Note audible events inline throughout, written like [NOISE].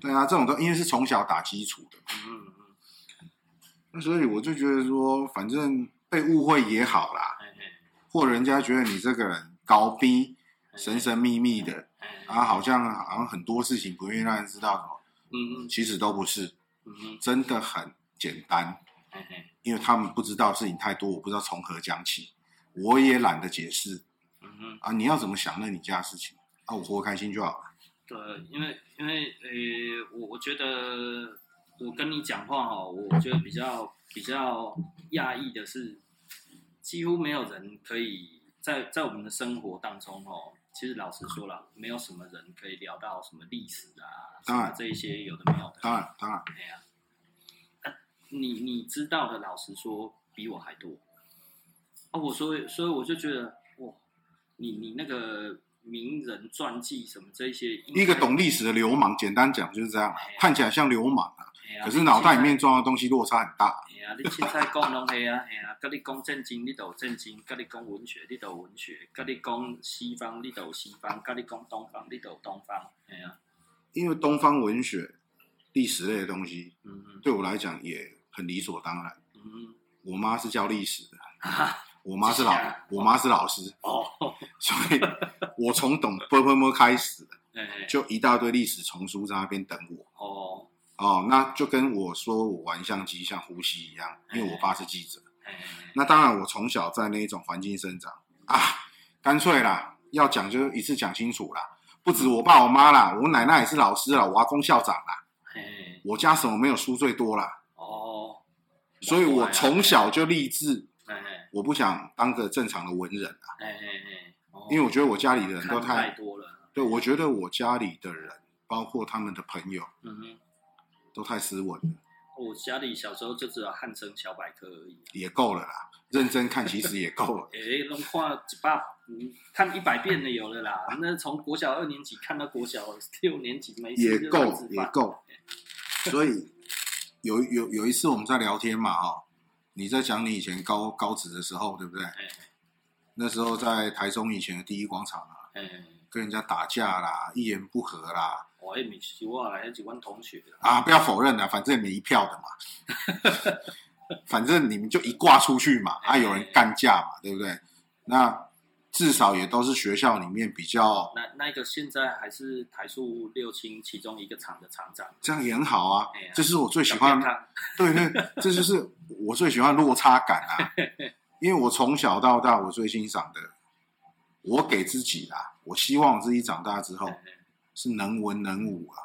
对啊，这种都因为是从小打基础的。嗯嗯嗯。那所以我就觉得说，反正被误会也好啦，或人家觉得你这个人高逼、神神秘秘的，啊，好像好像很多事情不愿意让人知道什么，嗯嗯，其实都不是，嗯真的很简单，因为他们不知道事情太多，我不知道从何讲起，我也懒得解释，嗯啊，你要怎么想那你家的事情，啊，我活开心就好了。对，因为因为呃，我我觉得。我跟你讲话哈，我觉得比较比较讶异的是，几乎没有人可以在在我们的生活当中哦，其实老实说了，没有什么人可以聊到什么历史啊，当然这一些有的没有的，当然当然，哎呀、啊，你你知道的，老实说比我还多，哦，我所以所以我就觉得哇，你你那个。名人传记什么这些，一个懂历史的流氓，简单讲就是这样，看起来像流氓啊，可是脑袋里面装的东西落差很大。哎呀，你凊彩讲拢系啊，系啊，跟你讲正经，你都正经；跟你讲文学，你都文学；跟你讲西方，你都西方；跟你讲东方，你都东方。哎呀，因为东方文学、历史类的东西，嗯嗯，对我来讲也很理所当然。嗯，我妈是教历史的。我妈是老，我妈是老师哦，[LAUGHS] 所以我从懂波波波开始，就一大堆历史丛书在那边等我。哦。哦，那就跟我说我玩相机像呼吸一样，因为我爸是记者，那当然我从小在那种环境生长啊，干脆啦，要讲就一次讲清楚啦，不止我爸我妈啦，我奶奶也是老师啦，我阿公校长啦，我家什么没有书最多啦哦，所以我从小就立志。我不想当个正常的文人啊，哎哎哎，因为我觉得我家里的人都太，太多了。对，我觉得我家里的人，包括他们的朋友，嗯哼，都太斯文了。我家里小时候就只有汉声小百科而已，也够了啦。认真看其实也够了。哎，能画几百，看一百遍的有了啦。那从国小二年级看到国小六年级没事，也够也够。所以有有有一次我们在聊天嘛，哈。你在讲你以前高高职的时候，对不对？那时候在台中以前的第一广场啊，跟人家打架啦，一言不合啦。我也没去过啦，有几位同学啊，不要否认啦，反正也没一票的嘛。[LAUGHS] 反正你们就一挂出去嘛，啊，有人干架嘛，对不对？那。至少也都是学校里面比较那那个现在还是台塑六轻其中一个厂的厂长，这样也很好啊。这是我最喜欢，[LAUGHS] 对对，这就是我最喜欢落差感啊。[LAUGHS] 因为我从小到大，我最欣赏的，我给自己啦，我希望自己长大之后是能文能武啊。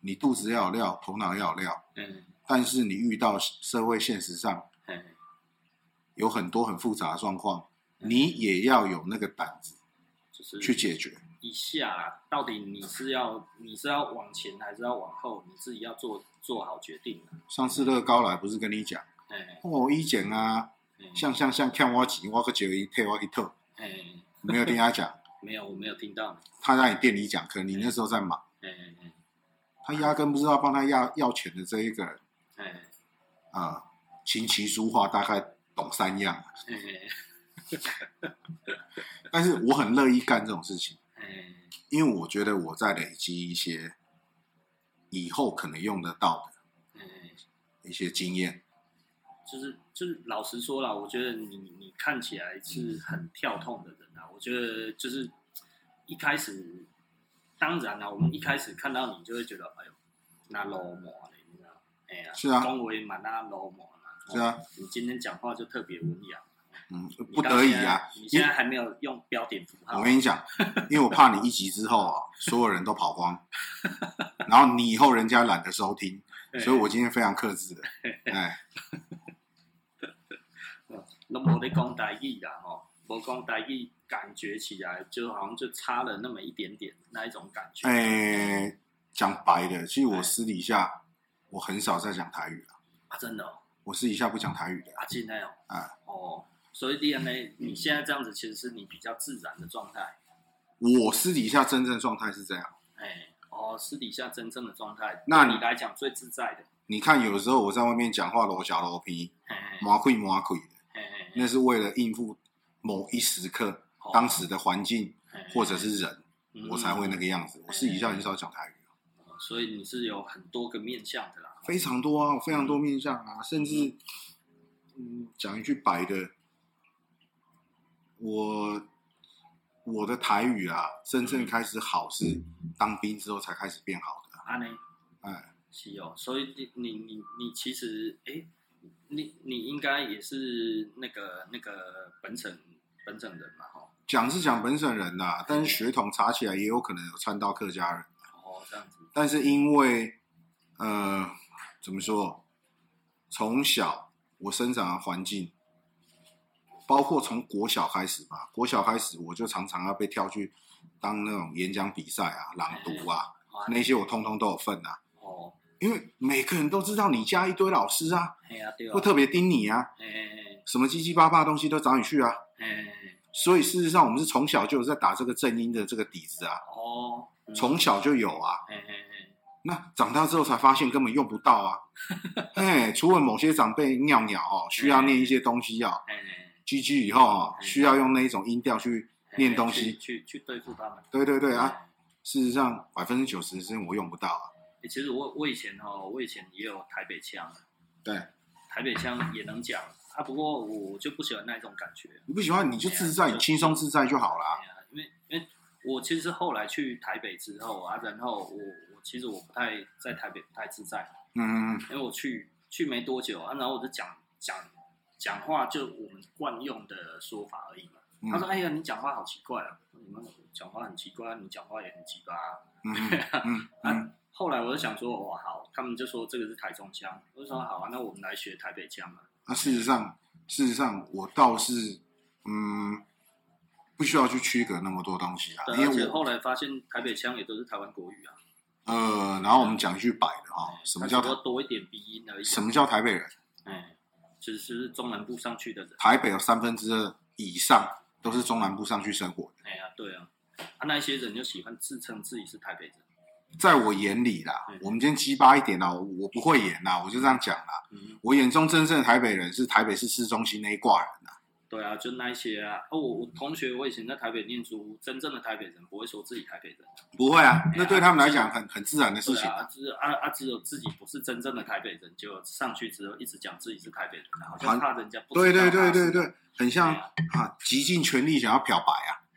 你肚子要有料，头脑要有料。但是你遇到社会现实上，有很多很复杂的状况。你也要有那个胆子，就是去解决一下啦。到底你是要你是要往前还是要往后？你自己要做做好决定。上次乐高来不是跟你讲，我一剪啊，像像像看我几，我可觉得一退我一退。没有听他讲，[LAUGHS] 没有，我没有听到。他在你店里讲，可能你那时候在忙。他压根不知道帮他要要钱的这一个人，哎啊，琴棋书画大概懂三样。[LAUGHS] 但是我很乐意干这种事情，因为我觉得我在累积一些以后可能用得到的一些经验。就是就是老实说啦，我觉得你你看起来是很跳痛的人啊。我觉得就是一开始，当然啦，我们一开始看到你就会觉得，哎呦，那老模了，你知道？哎呀，是啊，恭维嘛，那老模了，是啊，你今天讲话就特别文雅。嗯，不得已啊！你现在还没有用标点符号。我跟你讲，因为我怕你一集之后啊，所有人都跑光，[LAUGHS] 然后你以后人家懒得收听，所以我今天非常克制的。哎，那我的讲台语啦，哦，我讲台语，感觉起来就好像就差了那么一点点那一种感觉。哎，讲白的，其实我私底下我很少在讲台语了。啊，真的？我私底下不讲台语的。啊，真的哦。啊，哦。所以 DNA，你现在这样子其实是你比较自然的状态。我私底下真正状态是这样。哎，哦，私底下真正的状态，那你来讲最自在的。你看，有时候我在外面讲话，罗小罗皮，麻亏麻亏的，那是为了应付某一时刻、当时的环境或者是人，我才会那个样子。我私底下很少讲台语。所以你是有很多个面向的啦。非常多啊，非常多面向啊，嗯、甚至，嗯，讲一句白的，我我的台语啊，真正开始好是当兵之后才开始变好的。啊呢？哎，是哦，所以你你你你其实哎，你你应该也是那个那个本省本省人嘛，哈。讲是讲本省人呐，但是血统查起来也有可能有掺到客家人。哦，这样子。但是因为，呃，怎么说？从小我生长的环境，包括从国小开始吧，国小开始我就常常要被挑去当那种演讲比赛啊、朗读啊，[LAUGHS] 那些我通通都有份啊。哦。因为每个人都知道你家一堆老师啊，会特别盯你啊，什么七七八八东西都找你去啊。所以事实上，我们是从小就有在打这个正音的这个底子啊。哦，从小就有啊。那长大之后才发现根本用不到啊。[LAUGHS] 哎，除了某些长辈尿尿哦，需要念一些东西哦。G G 以后哦，需要用那一种音调去念东西，去去对付他们。对对对啊。事实上，百分之九十的时间我用不到啊。其实我我以前哦，我以前也有台北腔。对。台北腔也能讲。啊，不过我就不喜欢那一种感觉。你不喜欢，你就自在，你轻松自在就好了。因为，因为我其实是后来去台北之后啊，然后我我其实我不太在台北不太自在。嗯嗯嗯。因为我去去没多久啊，然后我就讲讲讲话，就我们惯用的说法而已嘛。嗯、他说：“哎呀，你讲话好奇怪啊！你们讲话很奇怪，你讲话也很奇怪啊。嗯”嗯 [LAUGHS] 嗯。啊，后来我就想说：“哇，好！”他们就说这个是台中腔，我就说：“好啊，那我们来学台北腔嘛。”那事实上，事实上，我倒是，嗯，不需要去区隔那么多东西啊。对，而且后来发现台北腔也都是台湾国语啊。呃，然后我们讲一句白的啊，什么叫多多一点鼻音而已。什么叫台北人？哎，就是是中南部上去的人。台北有三分之二以上都是中南部上去生活的。哎呀，对啊，啊，那些人就喜欢自称自己是台北人。在我眼里啦，我们今天鸡巴一点啦，我不会演啦，我就这样讲啦。我眼中真正的台北人是台北市市中心那一挂人呐。对啊，就那一些啊。哦，我我同学，我以前在台北念书，真正的台北人不会说自己台北人。不会啊，那对他们来讲很很自然的事情。啊，只啊啊，只有自己不是真正的台北人，就上去之后一直讲自己是台北人，好像怕人家不。对对对对对，很像啊，极尽全力想要漂白啊。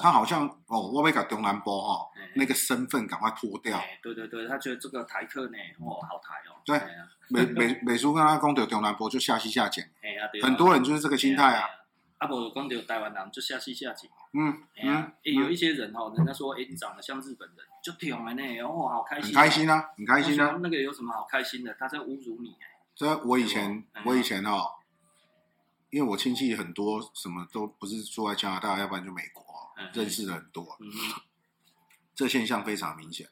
他好像哦，我要甲中南部哈那个身份赶快脱掉。对对对，他觉得这个台客呢，哦，好台哦。对，美美美叔跟他讲到中南部就下西下井。[LAUGHS] 很多人就是这个心态啊。啊不，讲到台湾人就下西下井。嗯嗯，有一些人哦，人家说，哎，你长得像日本人，就挺的呢，哦，好开心。很开心啊，很开心啊。那个有什么好开心的？他在侮辱你。这我以前，我以前哦。因为我亲戚很多，什么都不是住在加拿大，要不然就美国，嗯、认识的很多。嗯、这现象非常明显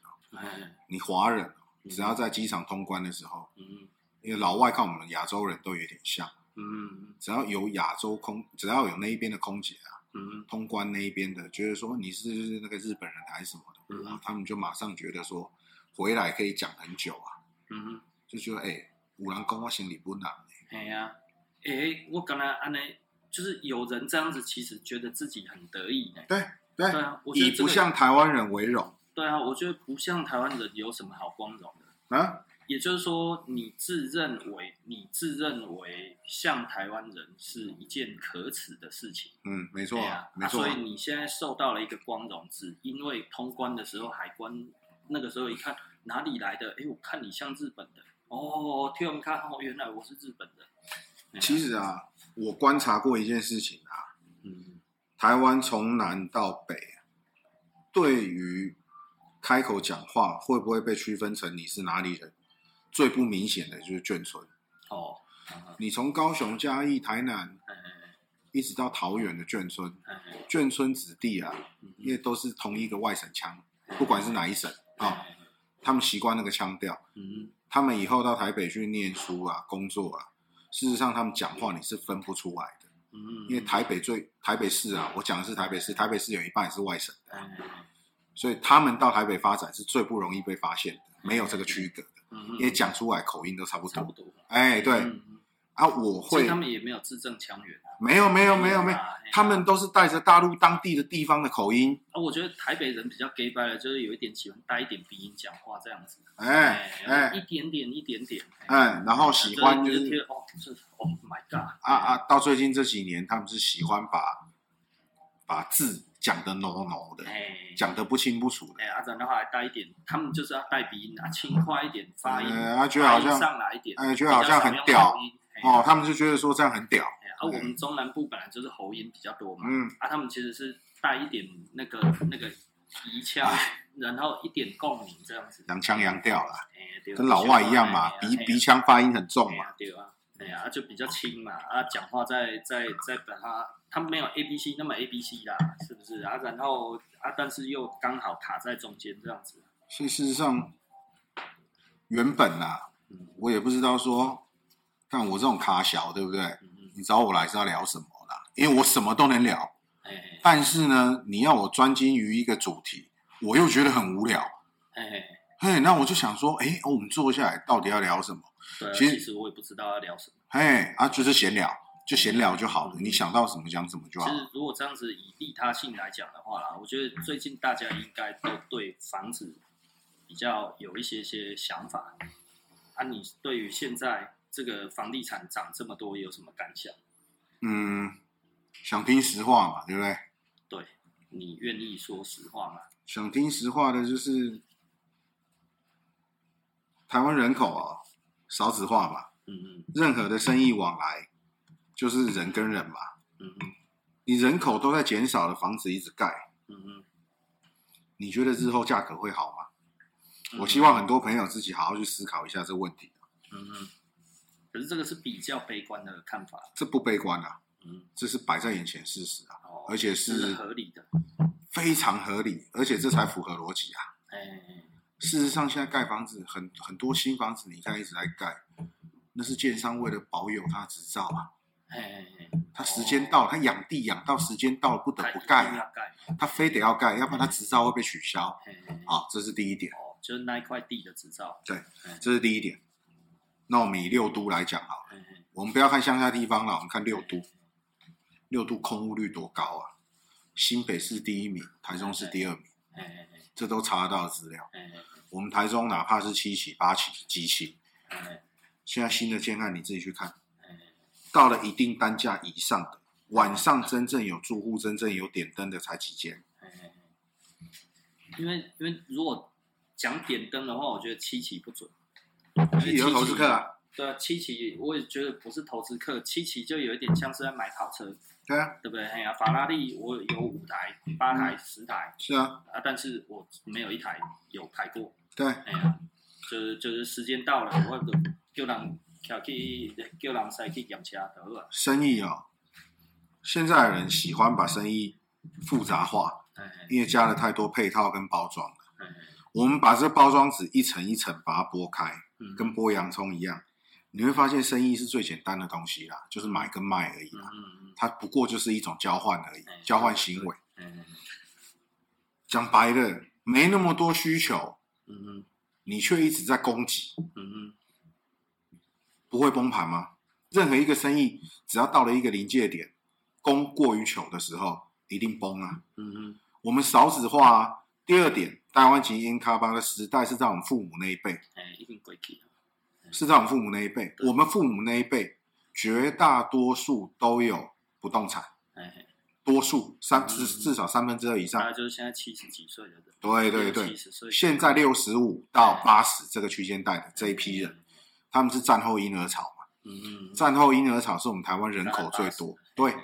你华人只要在机场通关的时候，嗯、因为老外看我们亚洲人都有点像。嗯、只要有亚洲空，只要有那一边的空姐啊，嗯、通关那一边的，觉得说你是那个日本人还是什么的，嗯、他们就马上觉得说回来可以讲很久啊。嗯、就觉得哎，五郎公我行李不难。哎呀。哎，我刚才安呢，就是有人这样子，其实觉得自己很得意呢。对对，对啊，以不像台湾人为荣。对啊，我觉得不像台湾人有什么好光荣的啊。也就是说，你自认为你自认为像台湾人是一件可耻的事情。嗯，没错啊，没错。所以你现在受到了一个光荣，只因为通关的时候海关那个时候一看哪里来的？哎，我看你像日本的哦，听我们看哦，原来我是日本人。其实啊，我观察过一件事情啊，嗯，台湾从南到北，对于开口讲话会不会被区分成你是哪里人，最不明显的就是眷村。哦，你从高雄、嘉义、台南，一直到桃园的眷村，眷村子弟啊，因为都是同一个外省腔，不管是哪一省啊，他们习惯那个腔调，嗯，他们以后到台北去念书啊、工作啊。事实上，他们讲话你是分不出来的，嗯，因为台北最台北市啊，我讲的是台北市，台北市有一半也是外省的，所以他们到台北发展是最不容易被发现的，没有这个区隔的，因为讲出来口音都差不多，差不多，哎，对，啊，我会。他们也没有字正腔圆。没有没有没有没有，他们都是带着大陆当地的地方的口音。啊，我觉得台北人比较 gay 掰的，就是有一点喜欢带一点鼻音讲话这样子。哎哎，一点点一点点。嗯，然后喜欢就是哦，是 Oh my God！啊啊，到最近这几年，他们是喜欢把把字讲得 no no 的，讲得不清不楚的。哎，阿展的话还带一点，他们就是要带鼻音啊，轻快一点发音，啊，觉得好像上来一点，哎，觉得好像很屌。哦，他们就觉得说这样很屌。啊，我们中南部本来就是喉音比较多嘛，嗯，啊，他们其实是带一点那个那个鼻腔，然后一点共鸣这样子，洋腔洋调啦，跟老外一样嘛，鼻鼻腔发音很重嘛，对啊，哎呀，就比较轻嘛，啊，讲话在在在把它，他没有 A B C 那么 A B C 啦，是不是啊？然后啊，但是又刚好卡在中间这样子。所以事实上，原本啊，我也不知道说。但我这种卡小，对不对？你找我来是要聊什么啦？因为我什么都能聊，但是呢，你要我专精于一个主题，我又觉得很无聊。嘿，嘿，嘿，那我就想说，哎，我们坐下来到底要聊什么？对，其实，其实我也不知道要聊什么。嘿，啊，就是闲聊，就闲聊就好了。嗯、你想到什么讲什么就好。其实，如果这样子以利他性来讲的话啦，我觉得最近大家应该都对房子比较有一些些想法。啊，你对于现在？这个房地产涨这么多，有什么感想？嗯，想听实话嘛，对不对？对，你愿意说实话吗？想听实话的就是台湾人口啊，少子化嘛。嗯嗯。任何的生意往来就是人跟人嘛。嗯嗯。你人口都在减少的房子一直盖。嗯嗯。你觉得日后价格会好吗？嗯。我希望很多朋友自己好好去思考一下这个问题。嗯嗯。可是这个是比较悲观的看法，这不悲观啊，嗯，这是摆在眼前事实啊，哦、而且是，合理的，非常合理，而且这才符合逻辑啊。哎、嗯，事实上现在盖房子很很多新房子，你看一直在盖，那是建商为了保有他执照啊，哎，他时间到了，他养地养到时间到了不得不盖，盖，他非得要盖，要不然他执照会被取消，好，这是第一点，哦，就是那一块地的执照，对，这是第一点。那我们以六都来讲好了，我们不要看乡下地方了，我们看六都，六都空屋率多高啊？新北市第一名，台中市第二名，这都查得到的资料。我们台中哪怕是七起、八起、几起，现在新的建案你自己去看，到了一定单价以上的，晚上真正有住户、真正有点灯的才几间。因为因为如果讲点灯的话，我觉得七起不准。有投资客啊？对啊，七期我也觉得不是投资客，七期就有一点像是在买跑车。对啊，对不对？哎呀，法拉利我有五台、八台、十台。是啊，啊，但是我没有一台有开过。对，哎呀，就是就是时间到了，我就叫人叫去，叫人塞去检查得了。生意啊，现在的人喜欢把生意复杂化，因为加了太多配套跟包装了。我们把这包装纸一层一层把它剥开，嗯、跟剥洋葱一样，你会发现生意是最简单的东西啦，就是买跟卖而已啦。嗯、它不过就是一种交换而已，嗯、交换行为。嗯、讲白了，没那么多需求，嗯、你却一直在供给，嗯、不会崩盘吗？任何一个生意，只要到了一个临界点，供过于求的时候，一定崩啊。嗯、我们少子化啊。第二点。台湾经营卡巴的时代是在我们父母那一辈，哎，一定过去，是在我们父母那一辈。我们父母那一辈，绝大多数都有不动产，哎，多数三至至少三分之二以上，就是现在七十几岁的。人，对对。对，现在六十五到八十这个区间带的这一批人，他们是战后婴儿潮嘛，嗯。嗯，战后婴儿潮是我们台湾人口最多，对，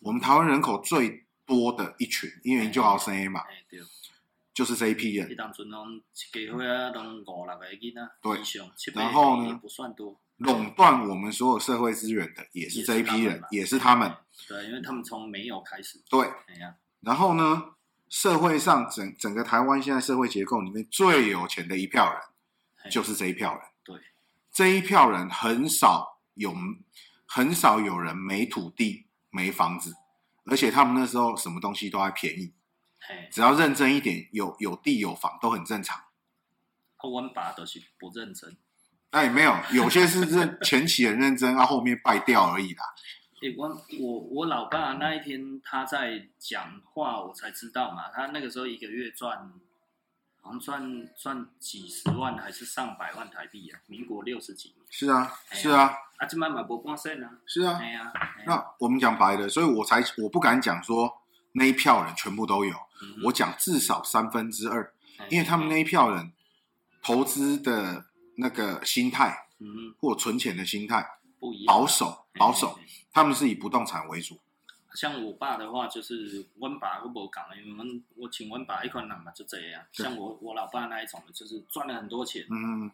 我们台湾人口最多的一群，因为就好生嘛。就是这一批人。对，然后呢，不算多垄断我们所有社会资源的也是这一批人，也是他们。对，因为他们从没有开始。对。然后呢，社会上整整个台湾现在社会结构里面最有钱的一票人，就是这一票人。对。这一票人很少有，很少有人没土地、没房子，而且他们那时候什么东西都还便宜。只要认真一点，有有地有房都很正常。温爸都是不认真，哎，没有，有些是认 [LAUGHS] 前期很认真，啊，后面败掉而已啦。哎，我我我老爸那一天他在讲话，我才知道嘛，他那个时候一个月赚，好像赚赚几十万还是上百万台币啊？民国六十几年。是啊，是啊。啊，这买买不光剩啊。是啊。哎呀，那我们讲白的，所以我才我不敢讲说那一票人全部都有，嗯、我讲至少三分之二，因为他们那一票人投资的那个心态，嗯，或存钱的心态不一样，保守保守。他们是以不动产为主，像我爸的话，就是温爸都不讲，因为我们我请温爸一款人嘛，就这样。像我我老爸那一种的，就是赚了很多钱，嗯，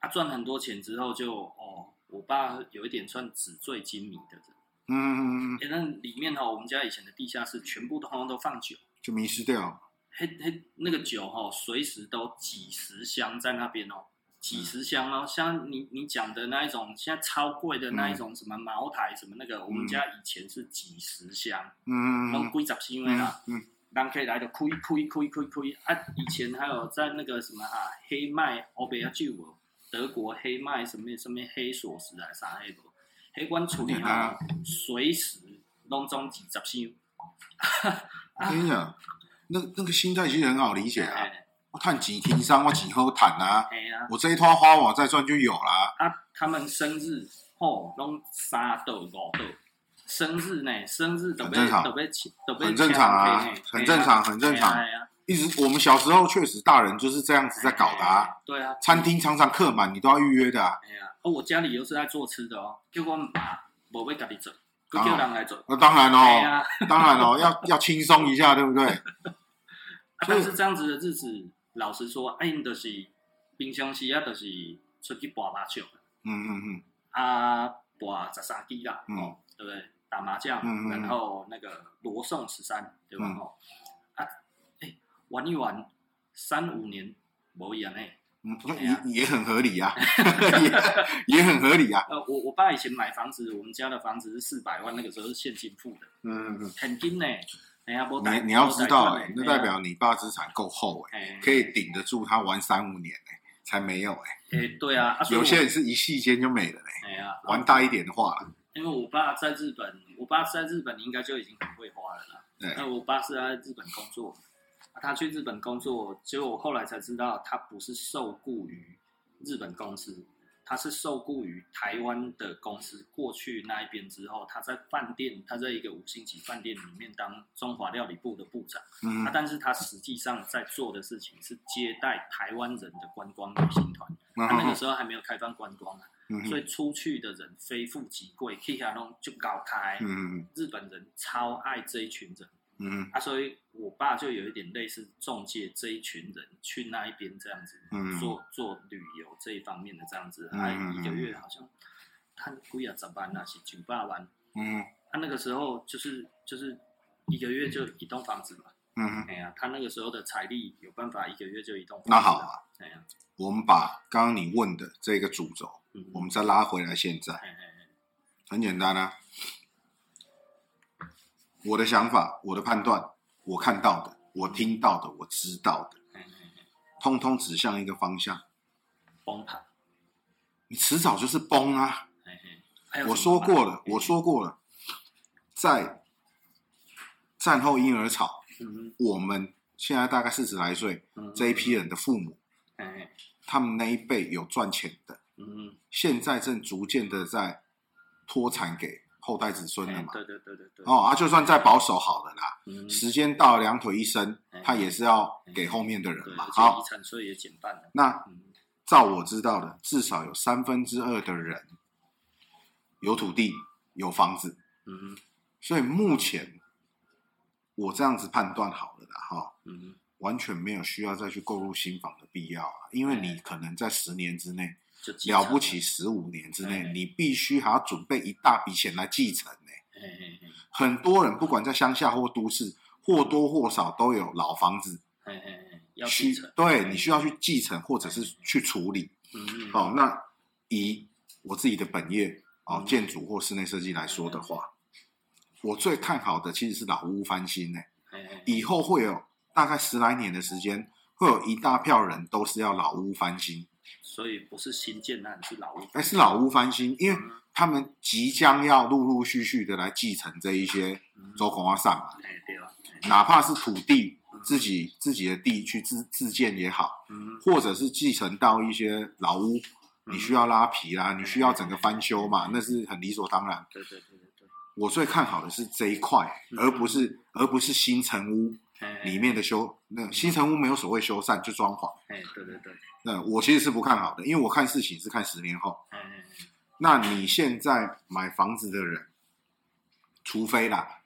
他赚很多钱之后就哦，我爸有一点算纸醉金迷的人，嗯嗯嗯，那里面哦，我们家以前的地下室全部都通通都放酒，就迷失掉，嘿嘿，那个酒哈，随时都几十箱在那边哦。几十箱哦，像你你讲的那一种，现在超贵的那一种，什么茅台什么那个，嗯、我们家以前是几十箱，嗯，都几十箱啦，嗯，人可以来的开开开开开啊！以前还有在那个什么哈、啊、黑麦欧贝亚酒，德国黑麦什么什么黑锁匙啊啥黑不，黑罐处理啊，随时拢总几十箱。我跟你讲，那那个心态其实很好理解啊。我看几天商，我几后谈啊，我这一套花我再赚就有了。啊，他们生日吼，拢三斗五斗，生日呢，生日都被都被都被很正常啊，很正常，很正常。一直我们小时候确实大人就是这样子在搞的啊。对啊，餐厅常常客满，你都要预约的啊。哎呀，哦，我家里又是在做吃的哦，叫我爸无要家己做，叫人来做。那当然哦，当然哦，要要轻松一下，对不对？[LAUGHS] 但是这样子的日子。老实说，哎，你就是平常时啊，就是出去打麻将，嗯嗯嗯，啊，打十三机啦，哦，对不对？打麻将，然后那个罗宋十三，对吧？哦，玩一玩三五年，无一样呢，嗯，也也很合理啊，[LAUGHS] 也也很合理啊。呃，我我爸以前买房子，我们家的房子是四百万，那个时候是现金付的，嗯嗯嗯，很金呢。你你要知道哎，那代表你爸资产够厚哎，可以顶得住他玩三五年哎，才没有哎。哎，对啊，有些人是一夕间就没了嘞。哎呀，玩大一点的话，因为我爸在日本，我爸在日本应该就已经很会花了啦。对，那我爸是在日本工作，他去日本工作，结果我后来才知道，他不是受雇于日本公司。他是受雇于台湾的公司，过去那一边之后，他在饭店，他在一个五星级饭店里面当中华料理部的部长。嗯，啊，但是他实际上在做的事情是接待台湾人的观光旅行团。他、嗯、那个时候还没有开放观光啊，嗯、所以出去的人非富即贵，去下弄就搞开。嗯，日本人超爱这一群人。嗯。啊，所以我爸就有一点类似中介这一群人去那一边这样子，嗯，做做旅游这一方面的这样子，他、嗯、一个月好像他贵啊，十万那是九八万，嗯，他、啊、那个时候就是就是一个月就一栋房子嘛，嗯，哎呀，他那个时候的财力有办法一个月就一栋房子。那好啊，哎呀，我们把刚刚你问的这个主轴，嗯、我们再拉回来，现在，嘿嘿嘿。很简单啊。我的想法，我的判断，我看到的，我听到的，我知道的，通通指向一个方向，崩盘。你迟早就是崩啊！我说过了，我说过了，在战后婴儿潮，我们现在大概四十来岁，这一批人的父母，他们那一辈有赚钱的，现在正逐渐的在脱产给。后代子孙的嘛，对对对对对。哦，啊，就算再保守好了啦，嗯、时间到了两腿一伸，嗯、他也是要给后面的人嘛。嗯、好，遗产税也减半了。那、嗯、照我知道的，至少有三分之二的人有土地有房子。嗯，所以目前我这样子判断好了啦，哈，嗯，完全没有需要再去购入新房的必要啊，因为你可能在十年之内。了不起，十五年之内，你必须还要准备一大笔钱来继承呢。很多人不管在乡下或都市，或多或少都有老房子，需对你需要去继承或者是去处理。好，那以我自己的本业哦，建筑或室内设计来说的话，我最看好的其实是老屋翻新呢。以后会有大概十来年的时间，会有一大票人都是要老屋翻新。所以不是新建案，是老屋。哎，是老屋翻新，因为他们即将要陆陆续续的来继承这一些周公阿上嘛。哎，对啊。哪怕是土地自己自己的地去自自建也好，或者是继承到一些老屋，你需要拉皮啦，你需要整个翻修嘛，那是很理所当然。对对对对对。我最看好的是这一块，而不是而不是新城屋里面的修。那新城屋没有所谓修缮，就装潢。哎，对对对。那我其实是不看好的，因为我看事情是看十年后。那你现在买房子的人，除非啦，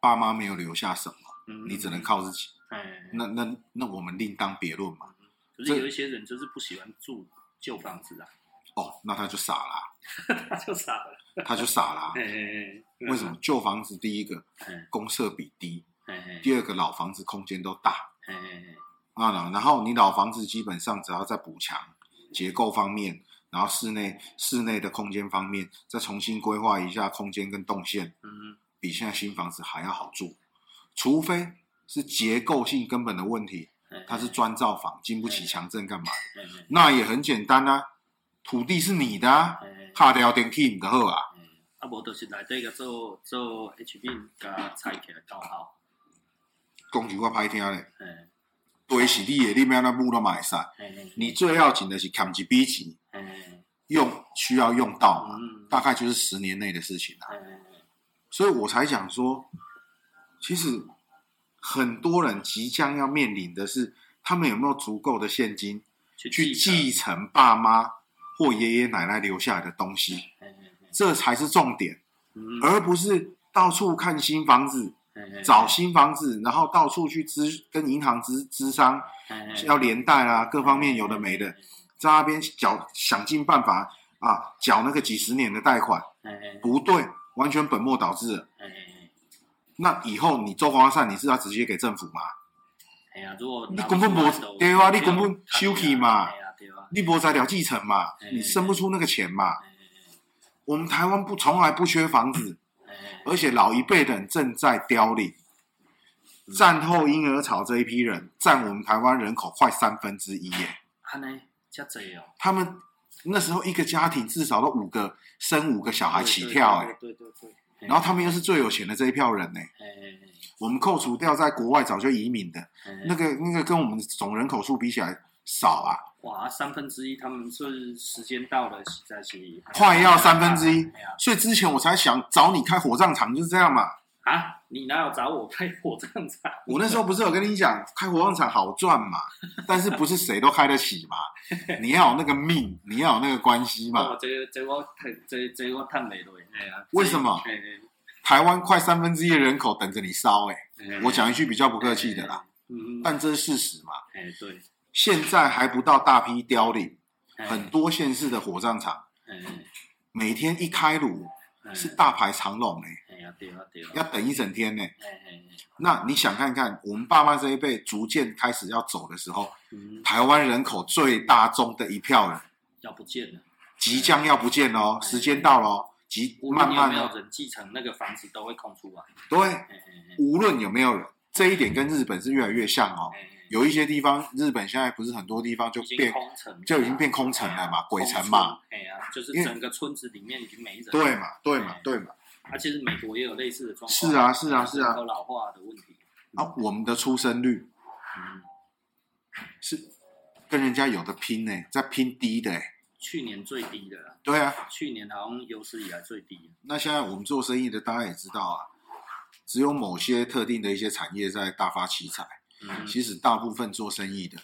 爸妈没有留下什么，你只能靠自己。哎那那那我们另当别论嘛。可是有一些人就是不喜欢住旧房子啊。哦，那他 [LAUGHS] 就傻了。他就傻了。他就傻了。为什么？旧房子第一个公设比低，第二个老房子空间都大。啊，然后你老房子基本上只要在补强结构方面，然后室内室内的空间方面再重新规划一下空间跟动线，嗯，比现在新房子还要好住，除非是结构性根本的问题，它是砖造房经不起强震干嘛的，那也很简单啊，土地是你的啊，卡掉电梯就好啊，啊，无就是来这个做做 H B 加拆起来刚好，讲句我歹听咧。对，是你的，你没有那木都买晒。你最要紧的是扛起笔钱，用需要用到嘛，大概就是十年内的事情啦。所以我才想说，其实很多人即将要面临的是，他们有没有足够的现金去继承爸妈或爷爷奶奶留下来的东西，这才是重点，而不是到处看新房子。找新房子，然后到处去咨跟银行咨咨商，要连带啊，各方面有的没的，在那边缴想尽办法啊，缴那个几十年的贷款，不对，完全本末倒置了。那以后你做房产，你是要直接给政府吗？哎呀，如果你根本不对啊，你根本收起嘛，你不材料继承嘛，你生不出那个钱嘛。我们台湾不从来不缺房子。[CLEARS THROAT] 而且老一辈的人正在凋零，战后婴儿潮这一批人占我们台湾人口快三分之一耶。他们那时候一个家庭至少都五个生五个小孩起跳哎。对对对。然后他们又是最有钱的这一票人呢。我们扣除掉在国外早就移民的，那个那个跟我们总人口数比起来少啊。哇，三分之一，他们是时间到了，实在是快要三分之一，所以之前我才想找你开火葬场，就是这样嘛。啊，你哪有找我开火葬场？[LAUGHS] 我那时候不是有跟你讲，开火葬场好赚嘛，但是不是谁都开得起嘛？[LAUGHS] 你要有那个命，你要有那个关系嘛。哦、这个这个我这这个我太美了哎呀！为什么？台湾快三分之一的人口等着你烧哎！我讲一句比较不客气的啦，嗯，但这是事实嘛。哎，对。现在还不到大批凋零，很多县市的火葬场，每天一开炉是大排长龙呢，要等一整天呢。那你想看看，我们爸妈这一辈逐渐开始要走的时候，台湾人口最大宗的一票人要不见了，即将要不见哦，时间到了，即慢慢有没有人继承那个房子都会空出来。对，无论有没有人，这一点跟日本是越来越像哦。有一些地方，日本现在不是很多地方就变空城，就已经变空城了嘛，鬼城嘛。哎呀，就是整个村子里面已经没人。对嘛，对嘛，对嘛。而且是美国也有类似的状况。是啊，是啊，是啊。有老化的问题。啊，我们的出生率，嗯，是跟人家有的拼呢，在拼低的。去年最低的。对啊。去年好像有史以来最低。那现在我们做生意的，大家也知道啊，只有某些特定的一些产业在大发奇财。其实大部分做生意的，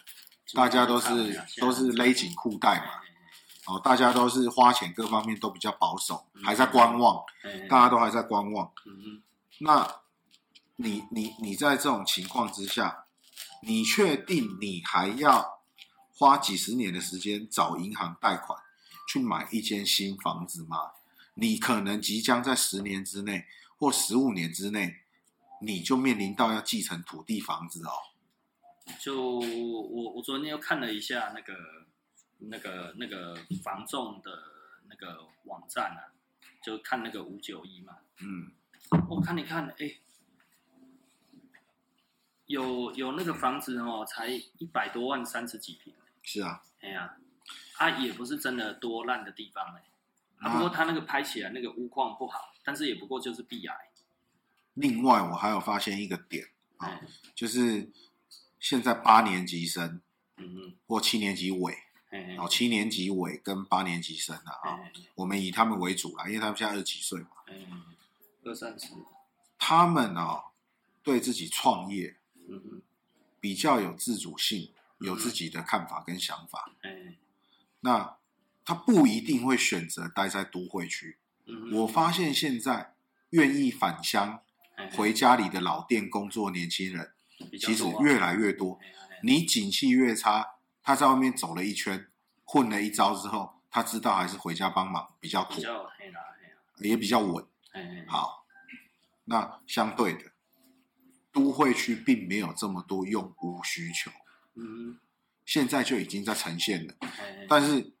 大家都是都是勒紧裤带嘛，哦，大家都是花钱各方面都比较保守，还在观望，大家都还在观望。那你你你在这种情况之下，你确定你还要花几十年的时间找银行贷款去买一间新房子吗？你可能即将在十年之内或十五年之内，你就面临到要继承土地房子哦。就我我昨天又看了一下那个那个那个房仲的那个网站啊，就看那个五九一嘛，嗯，我看你看，哎、欸，有有那个房子哦，才一百多万三十几平，是啊，哎呀、啊，它也不是真的多烂的地方哎、欸，啊，不过它那个拍起来那个屋况不好，但是也不过就是壁癌。另外，我还有发现一个点啊，就是现在八年级生，嗯嗯，或七年级尾，哦，七年级尾跟八年级生的啊，我们以他们为主啦，因为他们现在二十几岁嘛，嗯，二三十，他们啊，对自己创业，嗯嗯，比较有自主性，有自己的看法跟想法，嗯，那他不一定会选择待在都会区，嗯，我发现现在愿意返乡。回家里的老店工作，年轻人其实越来越多。你景气越差，他在外面走了一圈，混了一招之后，他知道还是回家帮忙比较妥，也比较稳。好，那相对的，都会区并没有这么多用屋需求。嗯，现在就已经在呈现了。但是，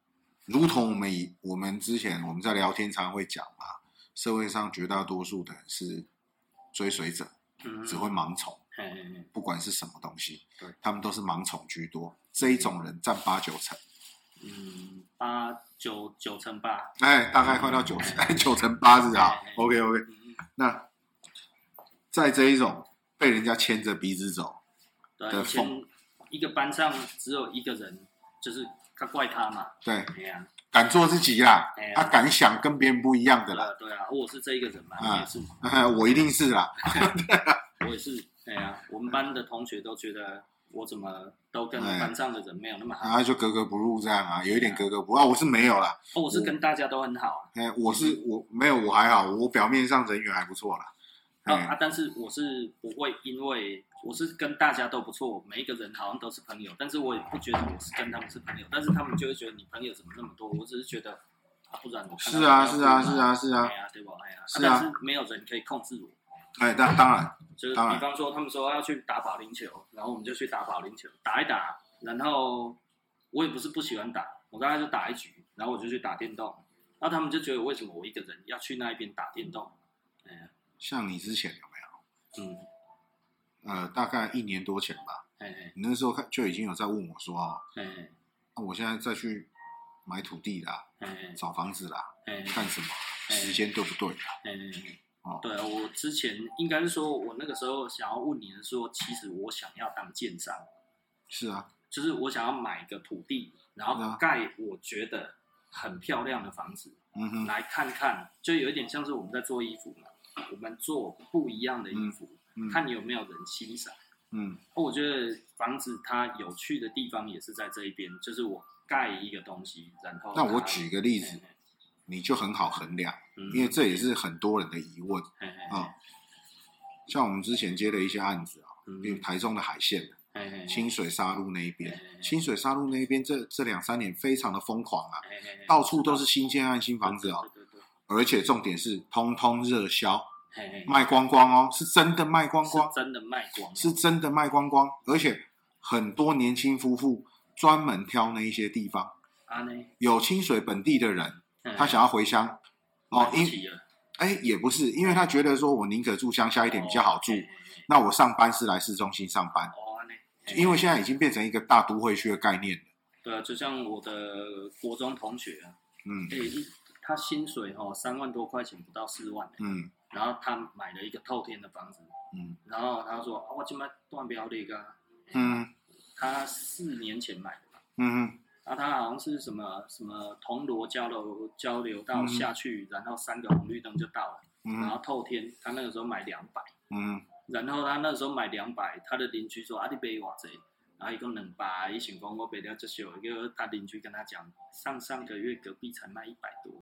如同我们以我们之前我们在聊天常常会讲嘛，社会上绝大多数的人是。追随者只会盲从，不管是什么东西，他们都是盲从居多。这一种人占八九成，嗯，八九九成八，哎，大概快到九成，[LAUGHS] 九成八是啊？OK OK，那在这一种被人家牵着鼻子走的风，一个班上只有一个人，就是他怪他嘛，对，敢做自己啦，他敢想跟别人不一样的啦。对啊，我是这一个人嘛，你也是。[LAUGHS] 我一定是啦。[LAUGHS] 我也是。对啊，我们班的同学都觉得我怎么都跟班上的人没有那么好。啊，就格格不入这样啊，有一点格格不入。啊，我是没有啦。哦，我是跟大家都很好。哎，我是我没有，我还好，我表面上人缘还不错啦。啊，但是我是不会因为。我是跟大家都不错，每一个人好像都是朋友，但是我也不觉得我是跟他们是朋友，但是他们就会觉得你朋友怎么那么多？我只是觉得，不然我是啊是啊是啊是啊，哎呀对吧？哎呀，但是没有人可以控制我。哎，当当然，就是比方说他们说要去打保龄球，然后我们就去打保龄球，打一打，然后我也不是不喜欢打，我大概就打一局，然后我就去打电动，那他们就觉得为什么我一个人要去那一边打电动？哎，像你之前有没有？嗯。呃，大概一年多前吧。哎哎，你那时候看就已经有在问我说啊，那、啊、我现在再去买土地啦，嘿嘿找房子啦，嘿嘿干什么？时间对不对？啦？哎哎哦，对，我之前应该是说，我那个时候想要问你的说，其实我想要当建商。是啊，就是我想要买个土地，然后盖我觉得很漂亮的房子，嗯哼，来看看，就有一点像是我们在做衣服嘛，我们做不一样的衣服。嗯看你有没有人欣赏，嗯，我觉得房子它有趣的地方也是在这一边，就是我盖一个东西，然后那我举个例子，嘿嘿你就很好衡量，嗯、因为这也是很多人的疑问啊、嗯。像我们之前接的一些案子啊，嗯、比如台中的海线，清水沙路那一边，清水沙路那一边这这两三年非常的疯狂啊，到处都是新建案、新房子哦，而且重点是通通热销。卖光光哦，是真的卖光光，真的卖光，是真的卖光光，而且很多年轻夫妇专门挑那一些地方。啊呢，有清水本地的人，他想要回乡哦，因哎也不是，因为他觉得说我宁可住乡下一点比较好住，那我上班是来市中心上班。哦，因为现在已经变成一个大都会区的概念。对啊，就像我的国中同学啊，嗯，他薪水哦三万多块钱不到四万，嗯。然后他买了一个透天的房子，嗯，然后他说：“啊、我今麦断标的一个，嗯，他四年前买的吧，嗯，然后他好像是什么什么铜锣交流交流道下去，嗯、然后三个红绿灯就到了，嗯，然后透天，他那个时候买两百，嗯，然后他那时候买两百，他的邻居说：啊，你买偌济？然后一共两百，一想讲我买了这些，一个他邻居跟他讲，上上个月隔壁才卖一百多。”